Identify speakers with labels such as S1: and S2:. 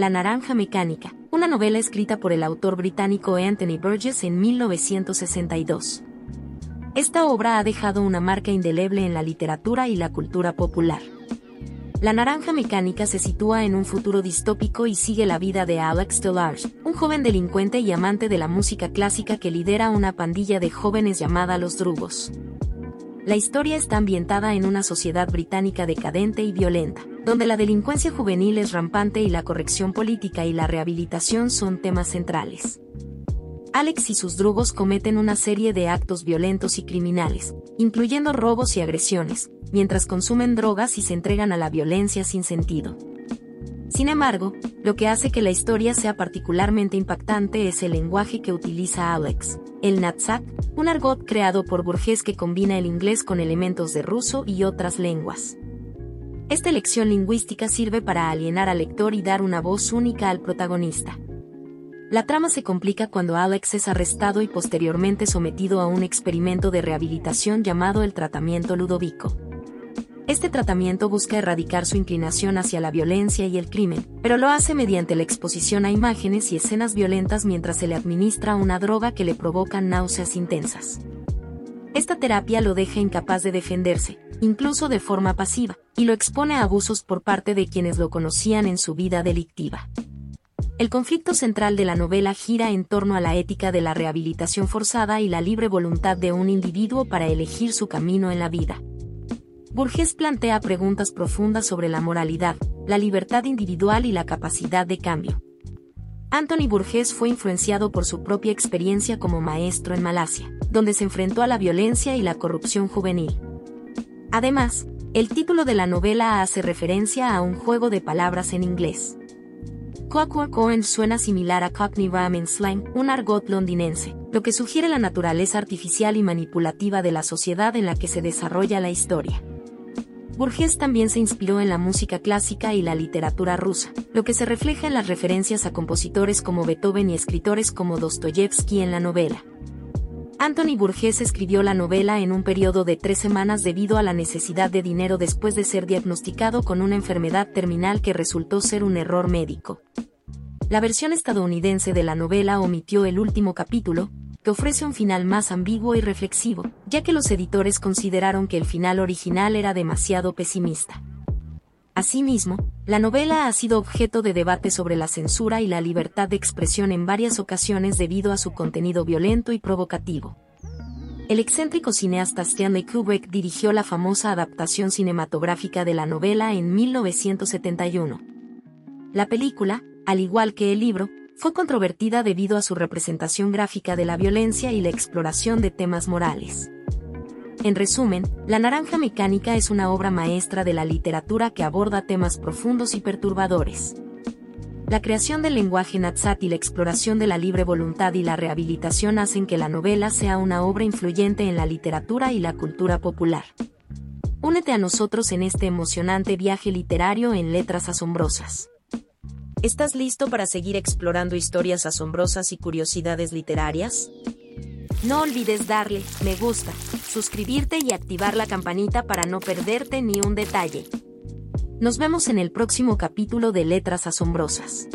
S1: La Naranja Mecánica, una novela escrita por el autor británico Anthony Burgess en 1962. Esta obra ha dejado una marca indeleble en la literatura y la cultura popular. La Naranja Mecánica se sitúa en un futuro distópico y sigue la vida de Alex Delarge, un joven delincuente y amante de la música clásica que lidera una pandilla de jóvenes llamada Los Drugos. La historia está ambientada en una sociedad británica decadente y violenta, donde la delincuencia juvenil es rampante y la corrección política y la rehabilitación son temas centrales. Alex y sus drugos cometen una serie de actos violentos y criminales, incluyendo robos y agresiones, mientras consumen drogas y se entregan a la violencia sin sentido. Sin embargo, lo que hace que la historia sea particularmente impactante es el lenguaje que utiliza Alex, el Natsak, un argot creado por Burgess que combina el inglés con elementos de ruso y otras lenguas. Esta elección lingüística sirve para alienar al lector y dar una voz única al protagonista. La trama se complica cuando Alex es arrestado y posteriormente sometido a un experimento de rehabilitación llamado el tratamiento Ludovico. Este tratamiento busca erradicar su inclinación hacia la violencia y el crimen, pero lo hace mediante la exposición a imágenes y escenas violentas mientras se le administra una droga que le provoca náuseas intensas. Esta terapia lo deja incapaz de defenderse, incluso de forma pasiva, y lo expone a abusos por parte de quienes lo conocían en su vida delictiva. El conflicto central de la novela gira en torno a la ética de la rehabilitación forzada y la libre voluntad de un individuo para elegir su camino en la vida. Burgess plantea preguntas profundas sobre la moralidad, la libertad individual y la capacidad de cambio. Anthony Burgess fue influenciado por su propia experiencia como maestro en Malasia, donde se enfrentó a la violencia y la corrupción juvenil. Además, el título de la novela hace referencia a un juego de palabras en inglés. Clockwork Orange suena similar a Cockney Ramen Slang, un argot londinense, lo que sugiere la naturaleza artificial y manipulativa de la sociedad en la que se desarrolla la historia. Burgess también se inspiró en la música clásica y la literatura rusa, lo que se refleja en las referencias a compositores como Beethoven y escritores como Dostoyevsky en la novela. Anthony Burgess escribió la novela en un periodo de tres semanas debido a la necesidad de dinero después de ser diagnosticado con una enfermedad terminal que resultó ser un error médico. La versión estadounidense de la novela omitió el último capítulo, que ofrece un final más ambiguo y reflexivo, ya que los editores consideraron que el final original era demasiado pesimista. Asimismo, la novela ha sido objeto de debate sobre la censura y la libertad de expresión en varias ocasiones debido a su contenido violento y provocativo. El excéntrico cineasta Stanley Kubrick dirigió la famosa adaptación cinematográfica de la novela en 1971. La película, al igual que el libro, fue controvertida debido a su representación gráfica de la violencia y la exploración de temas morales. En resumen, La Naranja Mecánica es una obra maestra de la literatura que aborda temas profundos y perturbadores. La creación del lenguaje Natsat y la exploración de la libre voluntad y la rehabilitación hacen que la novela sea una obra influyente en la literatura y la cultura popular. Únete a nosotros en este emocionante viaje literario en letras asombrosas. ¿Estás listo para seguir explorando historias asombrosas y curiosidades literarias? No olvides darle me gusta, suscribirte y activar la campanita para no perderte ni un detalle. Nos vemos en el próximo capítulo de Letras Asombrosas.